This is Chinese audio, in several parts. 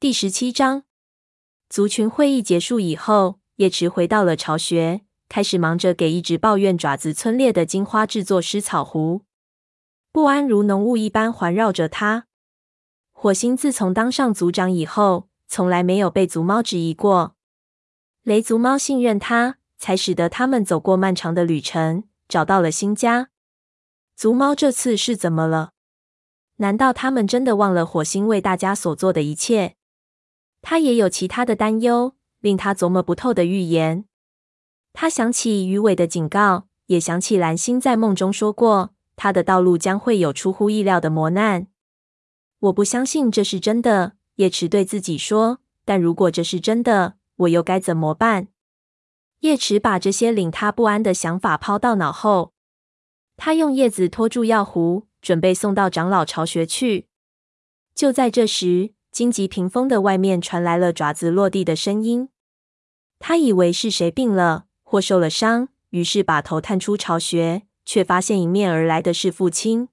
第十七章，族群会议结束以后，叶池回到了巢穴，开始忙着给一直抱怨爪子皴裂的金花制作湿草壶。不安如浓雾一般环绕着他。火星自从当上族长以后，从来没有被族猫质疑过。雷族猫信任他，才使得他们走过漫长的旅程，找到了新家。族猫这次是怎么了？难道他们真的忘了火星为大家所做的一切？他也有其他的担忧，令他琢磨不透的预言。他想起鱼尾的警告，也想起蓝星在梦中说过，他的道路将会有出乎意料的磨难。我不相信这是真的，叶池对自己说。但如果这是真的，我又该怎么办？叶池把这些令他不安的想法抛到脑后。他用叶子托住药壶，准备送到长老巢穴去。就在这时，荆棘屏风的外面传来了爪子落地的声音。他以为是谁病了或受了伤，于是把头探出巢穴，却发现迎面而来的是父亲。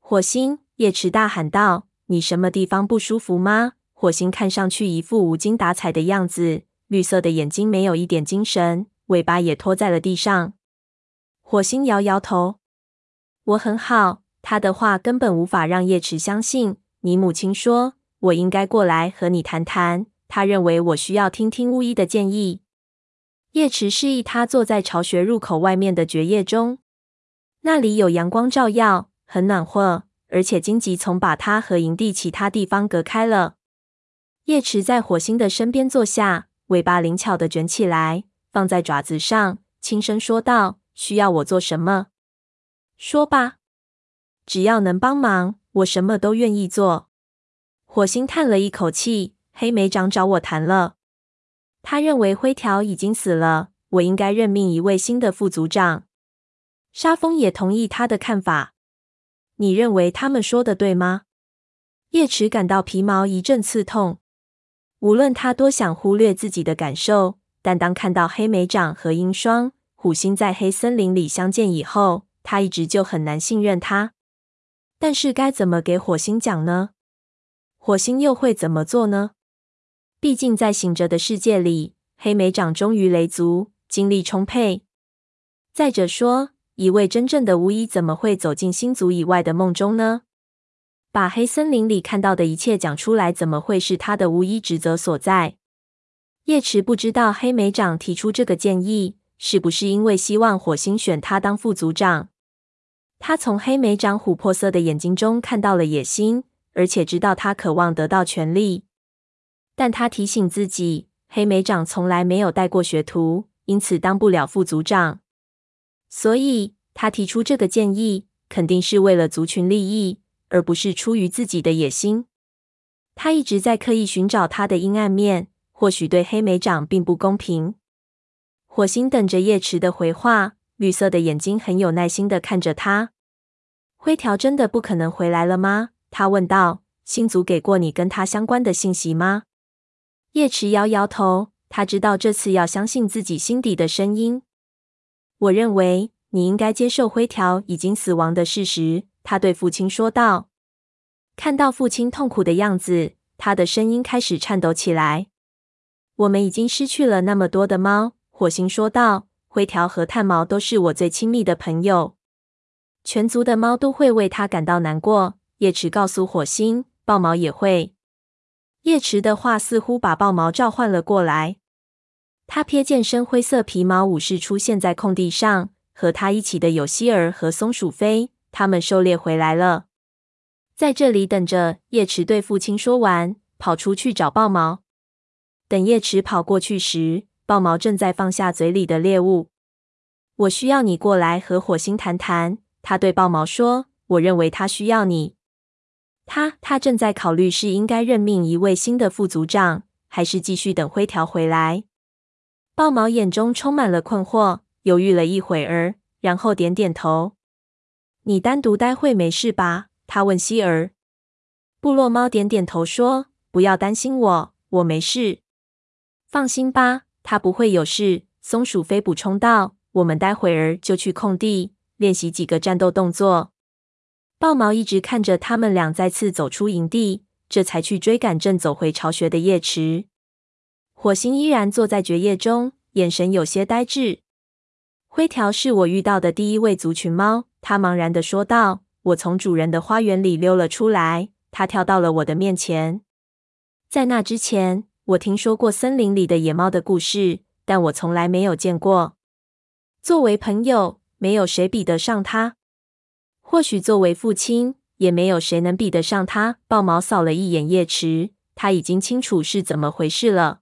火星，叶池大喊道：“你什么地方不舒服吗？”火星看上去一副无精打采的样子，绿色的眼睛没有一点精神，尾巴也拖在了地上。火星摇摇头：“我很好。”他的话根本无法让叶池相信。你母亲说，我应该过来和你谈谈。他认为我需要听听巫医的建议。叶池示意他坐在巢穴入口外面的蕨叶中，那里有阳光照耀，很暖和，而且荆棘丛把他和营地其他地方隔开了。叶池在火星的身边坐下，尾巴灵巧地卷起来，放在爪子上，轻声说道：“需要我做什么？说吧，只要能帮忙，我什么都愿意做。”火星叹了一口气：“黑莓长找我谈了，他认为灰条已经死了，我应该任命一位新的副组长。沙风也同意他的看法。你认为他们说的对吗？”叶池感到皮毛一阵刺痛。无论他多想忽略自己的感受，但当看到黑莓长和鹰双、虎星在黑森林里相见以后，他一直就很难信任他。但是该怎么给火星讲呢？火星又会怎么做呢？毕竟在醒着的世界里，黑莓长忠于雷族，精力充沛。再者说，一位真正的巫医怎么会走进星族以外的梦中呢？把黑森林里看到的一切讲出来，怎么会是他的巫医职责所在？叶池不知道黑莓长提出这个建议，是不是因为希望火星选他当副族长？他从黑莓长琥珀色的眼睛中看到了野心，而且知道他渴望得到权力。但他提醒自己，黑莓长从来没有带过学徒，因此当不了副族长。所以，他提出这个建议，肯定是为了族群利益。而不是出于自己的野心，他一直在刻意寻找他的阴暗面，或许对黑莓长并不公平。火星等着叶池的回话，绿色的眼睛很有耐心的看着他。灰条真的不可能回来了吗？他问道。星族给过你跟他相关的信息吗？叶池摇摇头，他知道这次要相信自己心底的声音。我认为你应该接受灰条已经死亡的事实。他对父亲说道：“看到父亲痛苦的样子，他的声音开始颤抖起来。我们已经失去了那么多的猫。”火星说道：“灰条和炭毛都是我最亲密的朋友，全族的猫都会为他感到难过。”叶池告诉火星：“豹毛也会。”叶池的话似乎把豹毛召唤了过来。他瞥见深灰色皮毛武士出现在空地上，和他一起的有希儿和松鼠飞。他们狩猎回来了，在这里等着。叶池对父亲说完，跑出去找豹毛。等叶池跑过去时，豹毛正在放下嘴里的猎物。我需要你过来和火星谈谈。他对豹毛说：“我认为他需要你。他他正在考虑是应该任命一位新的副组长，还是继续等灰条回来。”豹毛眼中充满了困惑，犹豫了一会儿，然后点点头。你单独待会没事吧？他问希儿。部落猫点点头说：“不要担心我，我没事。放心吧，他不会有事。”松鼠飞补充道：“我们待会儿就去空地练习几个战斗动作。”豹毛一直看着他们俩再次走出营地，这才去追赶正走回巢穴的叶池。火星依然坐在蕨叶中，眼神有些呆滞。灰条是我遇到的第一位族群猫，他茫然地说道：“我从主人的花园里溜了出来，它跳到了我的面前。在那之前，我听说过森林里的野猫的故事，但我从来没有见过。作为朋友，没有谁比得上它；或许作为父亲，也没有谁能比得上他。”豹毛扫了一眼叶池，他已经清楚是怎么回事了。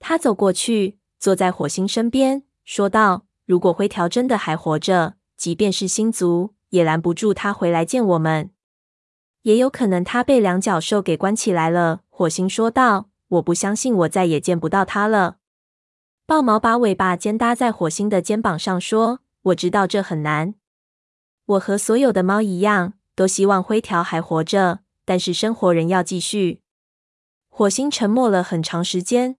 他走过去，坐在火星身边，说道。如果灰条真的还活着，即便是星族，也拦不住他回来见我们。也有可能他被两脚兽给关起来了。火星说道：“我不相信，我再也见不到他了。”豹毛把尾巴尖搭在火星的肩膀上，说：“我知道这很难。我和所有的猫一样，都希望灰条还活着，但是生活仍要继续。”火星沉默了很长时间，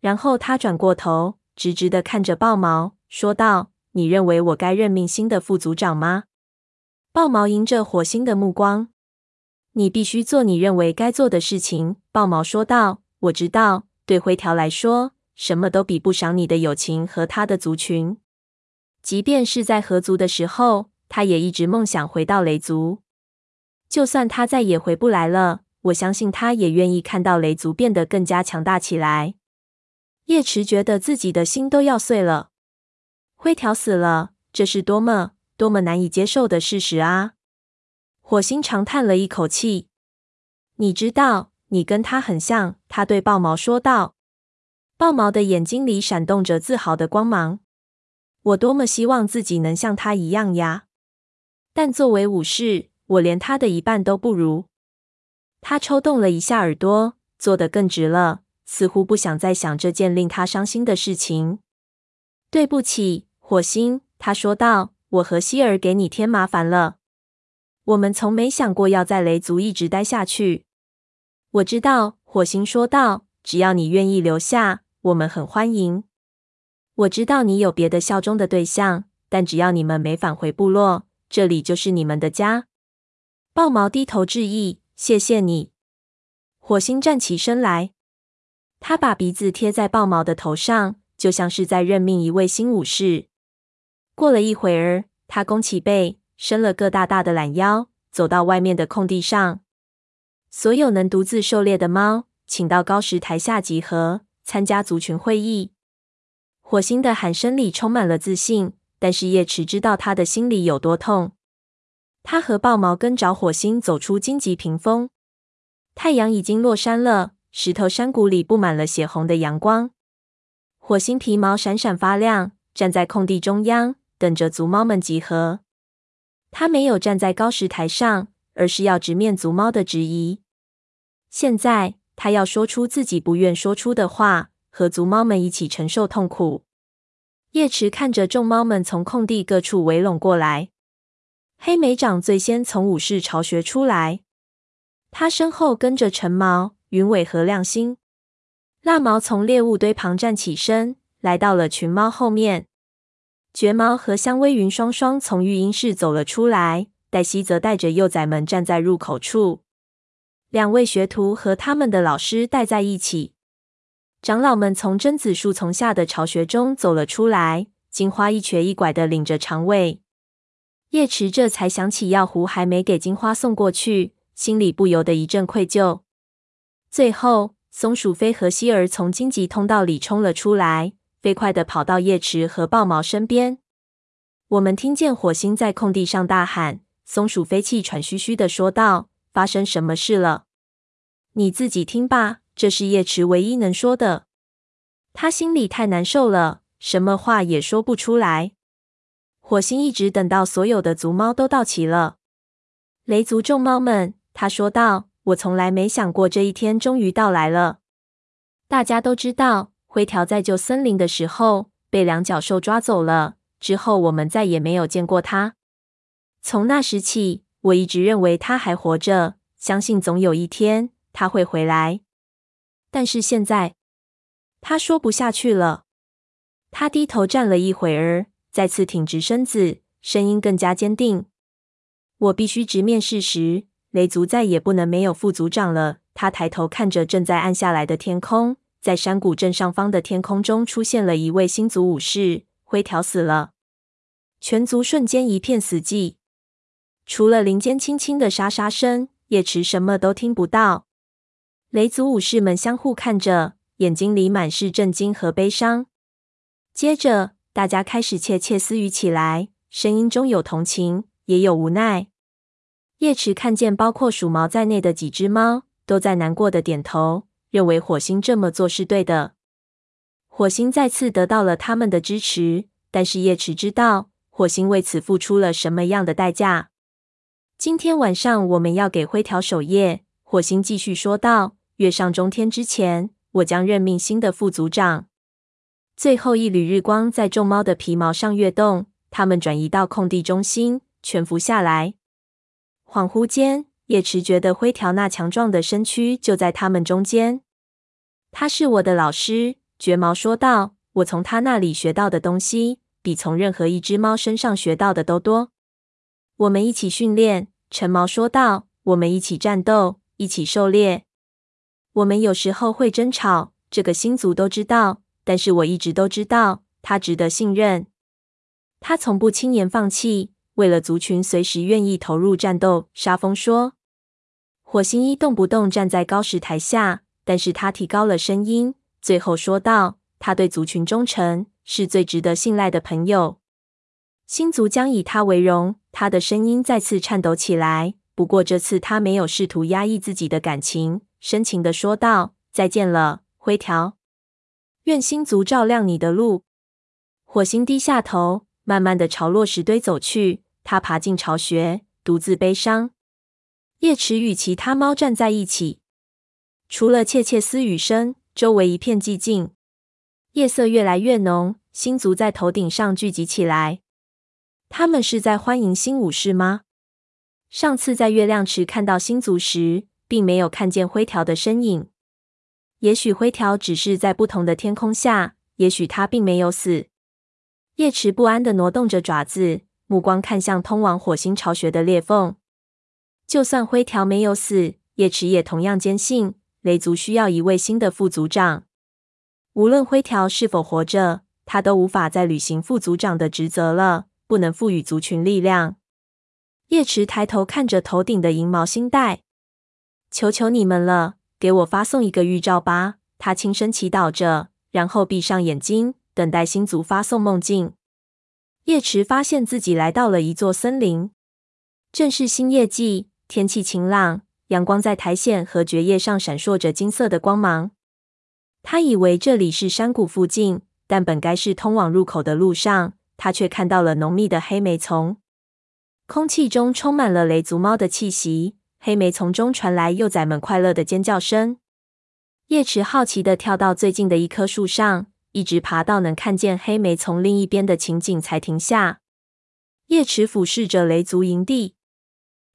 然后他转过头，直直的看着豹毛。说道：“你认为我该任命新的副组长吗？”豹毛迎着火星的目光：“你必须做你认为该做的事情。”豹毛说道：“我知道，对灰条来说，什么都比不上你的友情和他的族群。即便是在合族的时候，他也一直梦想回到雷族。就算他再也回不来了，我相信他也愿意看到雷族变得更加强大起来。”叶池觉得自己的心都要碎了。灰条死了，这是多么多么难以接受的事实啊！火星长叹了一口气。你知道，你跟他很像，他对豹毛说道。豹毛的眼睛里闪动着自豪的光芒。我多么希望自己能像他一样呀！但作为武士，我连他的一半都不如。他抽动了一下耳朵，坐得更直了，似乎不想再想这件令他伤心的事情。对不起。火星，他说道：“我和希尔给你添麻烦了。我们从没想过要在雷族一直待下去。”我知道，火星说道：“只要你愿意留下，我们很欢迎。我知道你有别的效忠的对象，但只要你们没返回部落，这里就是你们的家。”豹毛低头致意：“谢谢你。”火星站起身来，他把鼻子贴在豹毛的头上，就像是在任命一位新武士。过了一会儿，他弓起背，伸了个大大的懒腰，走到外面的空地上。所有能独自狩猎的猫，请到高石台下集合，参加族群会议。火星的喊声里充满了自信，但是叶池知道他的心里有多痛。他和豹毛跟着火星走出荆棘屏风，太阳已经落山了，石头山谷里布满了血红的阳光。火星皮毛闪闪发亮，站在空地中央。等着族猫们集合，他没有站在高石台上，而是要直面族猫的质疑。现在，他要说出自己不愿说出的话，和族猫们一起承受痛苦。叶池看着众猫们从空地各处围拢过来，黑莓长最先从武士巢穴出来，他身后跟着橙毛、云尾和亮星。蜡毛从猎物堆旁站起身，来到了群猫后面。绝毛和香薇云双双从育婴室走了出来，黛西则带着幼崽们站在入口处。两位学徒和他们的老师待在一起。长老们从榛子树丛下的巢穴中走了出来，金花一瘸一拐的领着长尾。叶池这才想起药壶还没给金花送过去，心里不由得一阵愧疚。最后，松鼠飞和希儿从荆棘通道里冲了出来。飞快地跑到叶池和豹毛身边。我们听见火星在空地上大喊。松鼠飞气喘吁吁地说道：“发生什么事了？你自己听吧。”这是叶池唯一能说的。他心里太难受了，什么话也说不出来。火星一直等到所有的族猫都到齐了。雷族众猫们，他说道：“我从来没想过这一天终于到来了。大家都知道。”灰条在旧森林的时候被两脚兽抓走了，之后我们再也没有见过他。从那时起，我一直认为他还活着，相信总有一天他会回来。但是现在，他说不下去了。他低头站了一会儿，再次挺直身子，声音更加坚定：“我必须直面事实，雷族再也不能没有副族长了。他抬头看着正在暗下来的天空，在山谷正上方的天空中出现了一位星族武士。灰条死了，全族瞬间一片死寂，除了林间轻轻的沙沙声，叶池什么都听不到。雷族武士们相互看着，眼睛里满是震惊和悲伤。接着，大家开始窃窃私语起来，声音中有同情，也有无奈。叶池看见包括鼠毛在内的几只猫都在难过的点头，认为火星这么做是对的。火星再次得到了他们的支持，但是叶池知道火星为此付出了什么样的代价。今天晚上我们要给灰条守夜，火星继续说道。月上中天之前，我将任命新的副组长。最后一缕日光在众猫的皮毛上跃动，它们转移到空地中心，蜷伏下来。恍惚间，叶池觉得灰条那强壮的身躯就在他们中间。他是我的老师。绝毛说道：“我从他那里学到的东西，比从任何一只猫身上学到的都多。我们一起训练。”陈毛说道：“我们一起战斗，一起狩猎。我们有时候会争吵，这个星族都知道。但是我一直都知道，他值得信任。他从不轻言放弃，为了族群，随时愿意投入战斗。”沙风说。火星一动不动站在高石台下，但是他提高了声音。最后说道：“他对族群忠诚，是最值得信赖的朋友。星族将以他为荣。”他的声音再次颤抖起来。不过这次他没有试图压抑自己的感情，深情的说道：“再见了，灰条。愿星族照亮你的路。”火星低下头，慢慢的朝落石堆走去。他爬进巢穴，独自悲伤。叶池与其他猫站在一起，除了窃窃私语声。周围一片寂静，夜色越来越浓。星族在头顶上聚集起来，他们是在欢迎新武士吗？上次在月亮池看到星族时，并没有看见灰条的身影。也许灰条只是在不同的天空下，也许他并没有死。叶池不安地挪动着爪子，目光看向通往火星巢穴的裂缝。就算灰条没有死，叶池也同样坚信。雷族需要一位新的副族长，无论灰条是否活着，他都无法再履行副族长的职责了，不能赋予族群力量。叶池抬头看着头顶的银毛星带，求求你们了，给我发送一个预兆吧！他轻声祈祷着，然后闭上眼睛，等待星族发送梦境。叶池发现自己来到了一座森林，正是新叶季，天气晴朗。阳光在苔藓和蕨叶上闪烁着金色的光芒。他以为这里是山谷附近，但本该是通往入口的路上，他却看到了浓密的黑莓丛。空气中充满了雷族猫的气息，黑莓丛中传来幼崽们快乐的尖叫声。叶池好奇地跳到最近的一棵树上，一直爬到能看见黑莓丛另一边的情景才停下。叶池俯视着雷族营地，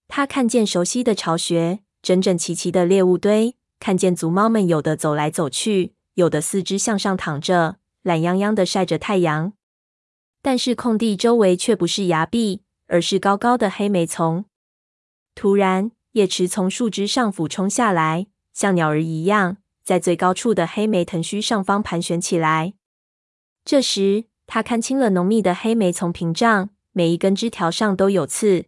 他看见熟悉的巢穴。整整齐齐的猎物堆，看见族猫们有的走来走去，有的四肢向上躺着，懒洋洋的晒着太阳。但是空地周围却不是崖壁，而是高高的黑莓丛。突然，叶池从树枝上俯冲下来，像鸟儿一样，在最高处的黑莓藤须上方盘旋起来。这时，他看清了浓密的黑莓丛屏障，每一根枝条上都有刺。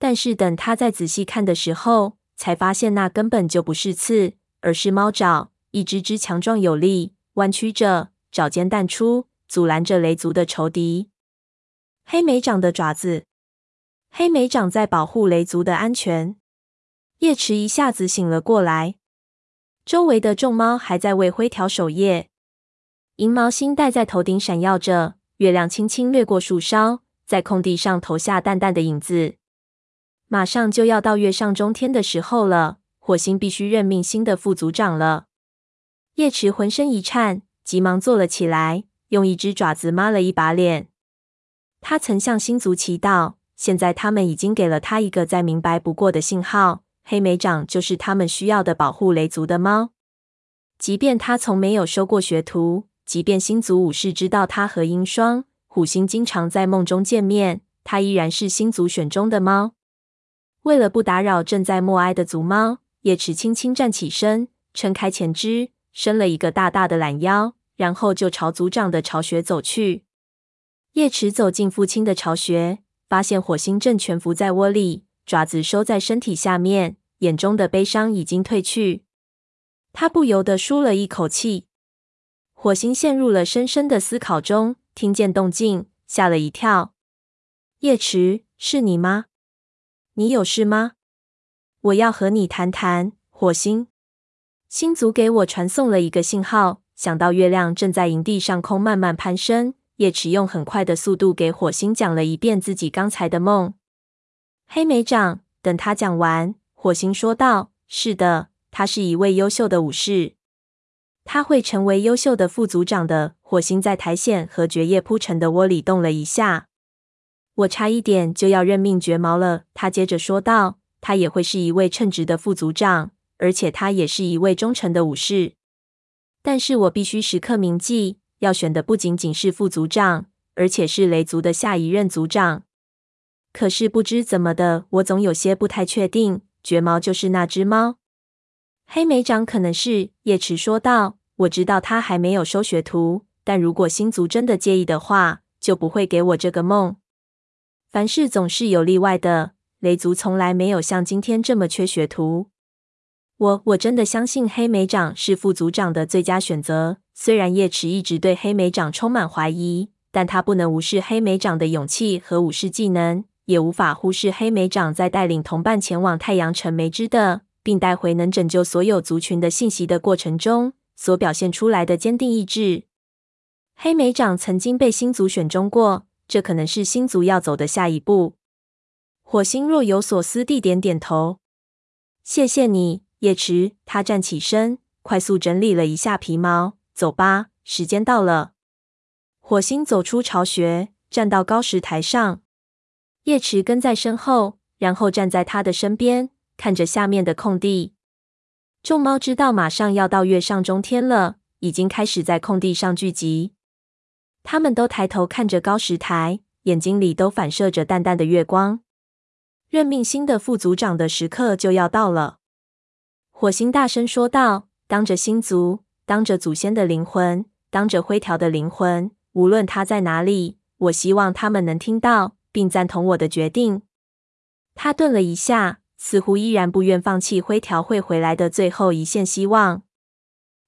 但是等他再仔细看的时候，才发现那根本就不是刺，而是猫爪，一只只强壮有力，弯曲着，爪尖淡出，阻拦着雷族的仇敌。黑莓长的爪子，黑莓长在保护雷族的安全。叶池一下子醒了过来，周围的众猫还在为灰条守夜。银毛星带在头顶闪耀着，月亮轻轻掠过树梢，在空地上投下淡淡的影子。马上就要到月上中天的时候了，火星必须任命新的副族长了。叶池浑身一颤，急忙坐了起来，用一只爪子抹了一把脸。他曾向星族祈祷，现在他们已经给了他一个再明白不过的信号：黑莓掌就是他们需要的保护雷族的猫。即便他从没有收过学徒，即便星族武士知道他和鹰双、虎星经常在梦中见面，他依然是星族选中的猫。为了不打扰正在默哀的族猫，叶池轻轻站起身，撑开前肢，伸了一个大大的懒腰，然后就朝族长的巢穴走去。叶池走进父亲的巢穴，发现火星正蜷伏在窝里，爪子收在身体下面，眼中的悲伤已经褪去。他不由得舒了一口气。火星陷入了深深的思考中，听见动静，吓了一跳。叶池，是你吗？你有事吗？我要和你谈谈。火星，星族给我传送了一个信号，想到月亮正在营地上空慢慢攀升。叶池用很快的速度给火星讲了一遍自己刚才的梦。黑莓长，等他讲完，火星说道：“是的，他是一位优秀的武士，他会成为优秀的副族长的。”火星在苔藓和蕨叶铺成的窝里动了一下。我差一点就要任命绝毛了，他接着说道：“他也会是一位称职的副族长，而且他也是一位忠诚的武士。但是我必须时刻铭记。”要选的不仅仅是副族长，而且是雷族的下一任族长。可是不知怎么的，我总有些不太确定。绝毛就是那只猫，黑莓长可能是。叶池说道：“我知道他还没有收学徒，但如果星族真的介意的话，就不会给我这个梦。凡事总是有例外的，雷族从来没有像今天这么缺学徒。我我真的相信黑莓长是副族长的最佳选择。”虽然叶池一直对黑莓长充满怀疑，但他不能无视黑莓长的勇气和武士技能，也无法忽视黑莓长在带领同伴前往太阳城梅枝的，并带回能拯救所有族群的信息的过程中所表现出来的坚定意志。黑莓长曾经被星族选中过，这可能是星族要走的下一步。火星若有所思地点点头。谢谢你，叶池。他站起身，快速整理了一下皮毛。走吧，时间到了。火星走出巢穴，站到高石台上。叶池跟在身后，然后站在他的身边，看着下面的空地。众猫知道马上要到月上中天了，已经开始在空地上聚集。他们都抬头看着高石台，眼睛里都反射着淡淡的月光。任命新的副族长的时刻就要到了。火星大声说道：“当着星族。”当着祖先的灵魂，当着灰条的灵魂，无论他在哪里，我希望他们能听到并赞同我的决定。他顿了一下，似乎依然不愿放弃灰条会回来的最后一线希望。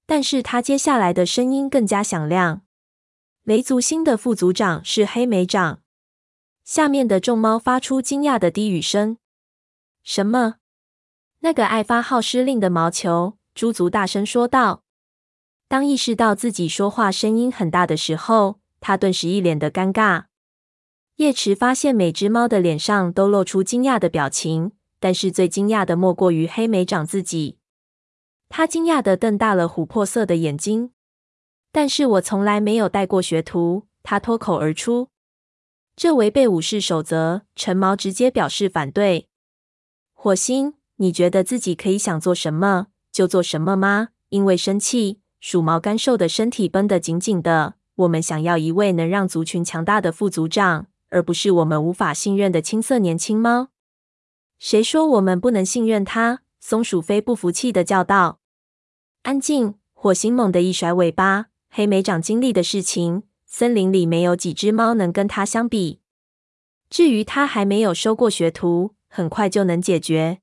但是他接下来的声音更加响亮：“雷族新的副族长是黑莓长。”下面的众猫发出惊讶的低语声：“什么？”那个爱发号施令的毛球猪族大声说道。当意识到自己说话声音很大的时候，他顿时一脸的尴尬。叶池发现每只猫的脸上都露出惊讶的表情，但是最惊讶的莫过于黑莓长自己。他惊讶的瞪大了琥珀色的眼睛。但是我从来没有带过学徒，他脱口而出。这违背武士守则，陈毛直接表示反对。火星，你觉得自己可以想做什么就做什么吗？因为生气。鼠毛干瘦的身体绷得紧紧的。我们想要一位能让族群强大的副族长，而不是我们无法信任的青色年轻猫。谁说我们不能信任他？松鼠飞不服气的叫道。安静！火星猛地一甩尾巴。黑莓长经历的事情，森林里没有几只猫能跟它相比。至于他还没有收过学徒，很快就能解决。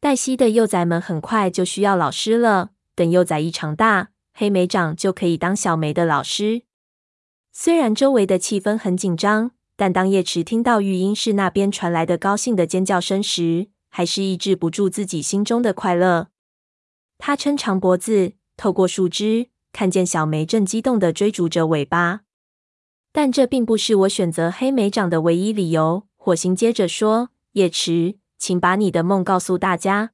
黛西的幼崽们很快就需要老师了。等幼崽一长大，黑莓长就可以当小梅的老师。虽然周围的气氛很紧张，但当叶池听到育婴室那边传来的高兴的尖叫声时，还是抑制不住自己心中的快乐。他撑长脖子，透过树枝看见小梅正激动地追逐着尾巴。但这并不是我选择黑莓掌的唯一理由。火星接着说：“叶池，请把你的梦告诉大家。”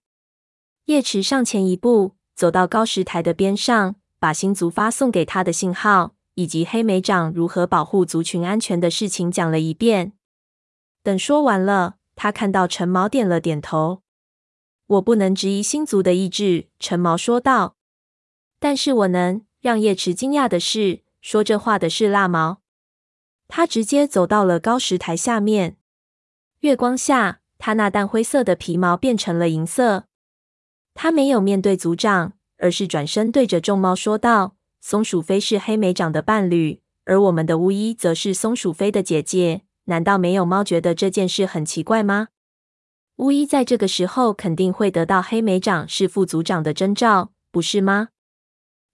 叶池上前一步。走到高石台的边上，把星族发送给他的信号以及黑莓长如何保护族群安全的事情讲了一遍。等说完了，他看到陈毛点了点头。我不能质疑星族的意志，陈毛说道。但是我能。让叶池惊讶的是，说这话的是蜡毛。他直接走到了高石台下面。月光下，他那淡灰色的皮毛变成了银色。他没有面对族长，而是转身对着众猫说道：“松鼠飞是黑莓长的伴侣，而我们的巫医则是松鼠飞的姐姐。难道没有猫觉得这件事很奇怪吗？巫医在这个时候肯定会得到黑莓长是副组长的征兆，不是吗？”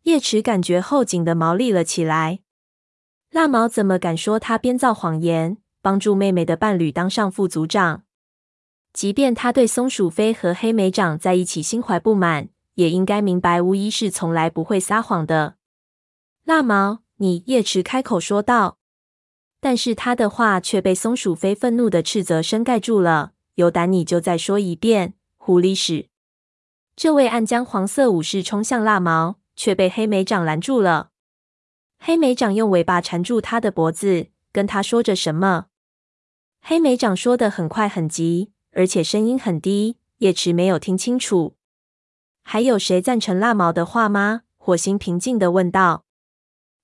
叶池感觉后颈的毛立了起来。蜡毛怎么敢说他编造谎言，帮助妹妹的伴侣当上副组长？即便他对松鼠飞和黑莓长在一起心怀不满，也应该明白巫医是从来不会撒谎的。蜡毛，你，叶池开口说道。但是他的话却被松鼠飞愤怒的斥责声盖住了。有胆你就再说一遍，狐狸屎！这位暗浆黄色武士冲向蜡毛，却被黑莓长拦住了。黑莓长用尾巴缠住他的脖子，跟他说着什么。黑莓长说得很快很急。而且声音很低，叶池没有听清楚。还有谁赞成蜡毛的话吗？火星平静地问道。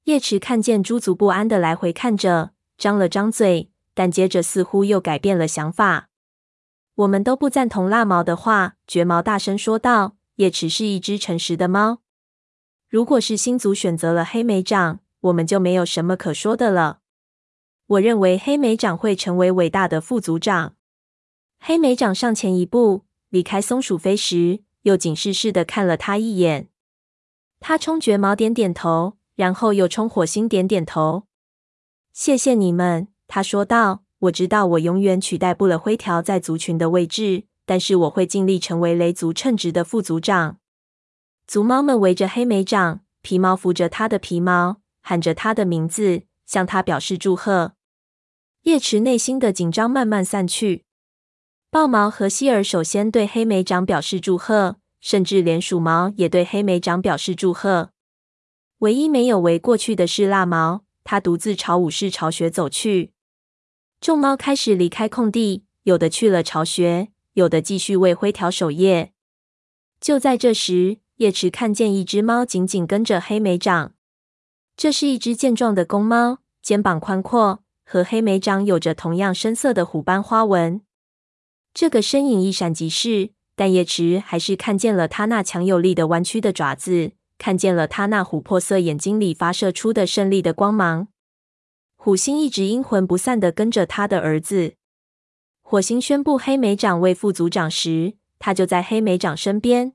叶池看见猪足不安的来回看着，张了张嘴，但接着似乎又改变了想法。我们都不赞同蜡毛的话，绝毛大声说道。叶池是一只诚实的猫。如果是星族选择了黑莓长，我们就没有什么可说的了。我认为黑莓长会成为伟大的副族长。黑莓长上前一步，离开松鼠飞时，又警示似的看了他一眼。他冲绝毛点点头，然后又冲火星点点头。谢谢你们，他说道。我知道我永远取代不了灰条在族群的位置，但是我会尽力成为雷族称职的副族长。族猫们围着黑莓长，皮毛扶着他的皮毛，喊着他的名字，向他表示祝贺。叶池内心的紧张慢慢散去。豹毛和希尔首先对黑莓长表示祝贺，甚至连鼠毛也对黑莓长表示祝贺。唯一没有围过去的是蜡毛，他独自朝武士巢穴走去。众猫开始离开空地，有的去了巢穴，有的继续为灰条守夜。就在这时，叶池看见一只猫紧紧跟着黑莓长。这是一只健壮的公猫，肩膀宽阔，和黑莓长有着同样深色的虎斑花纹。这个身影一闪即逝，但叶池还是看见了他那强有力的弯曲的爪子，看见了他那琥珀色眼睛里发射出的胜利的光芒。虎星一直阴魂不散的跟着他的儿子。火星宣布黑莓长为副组长时，他就在黑莓长身边。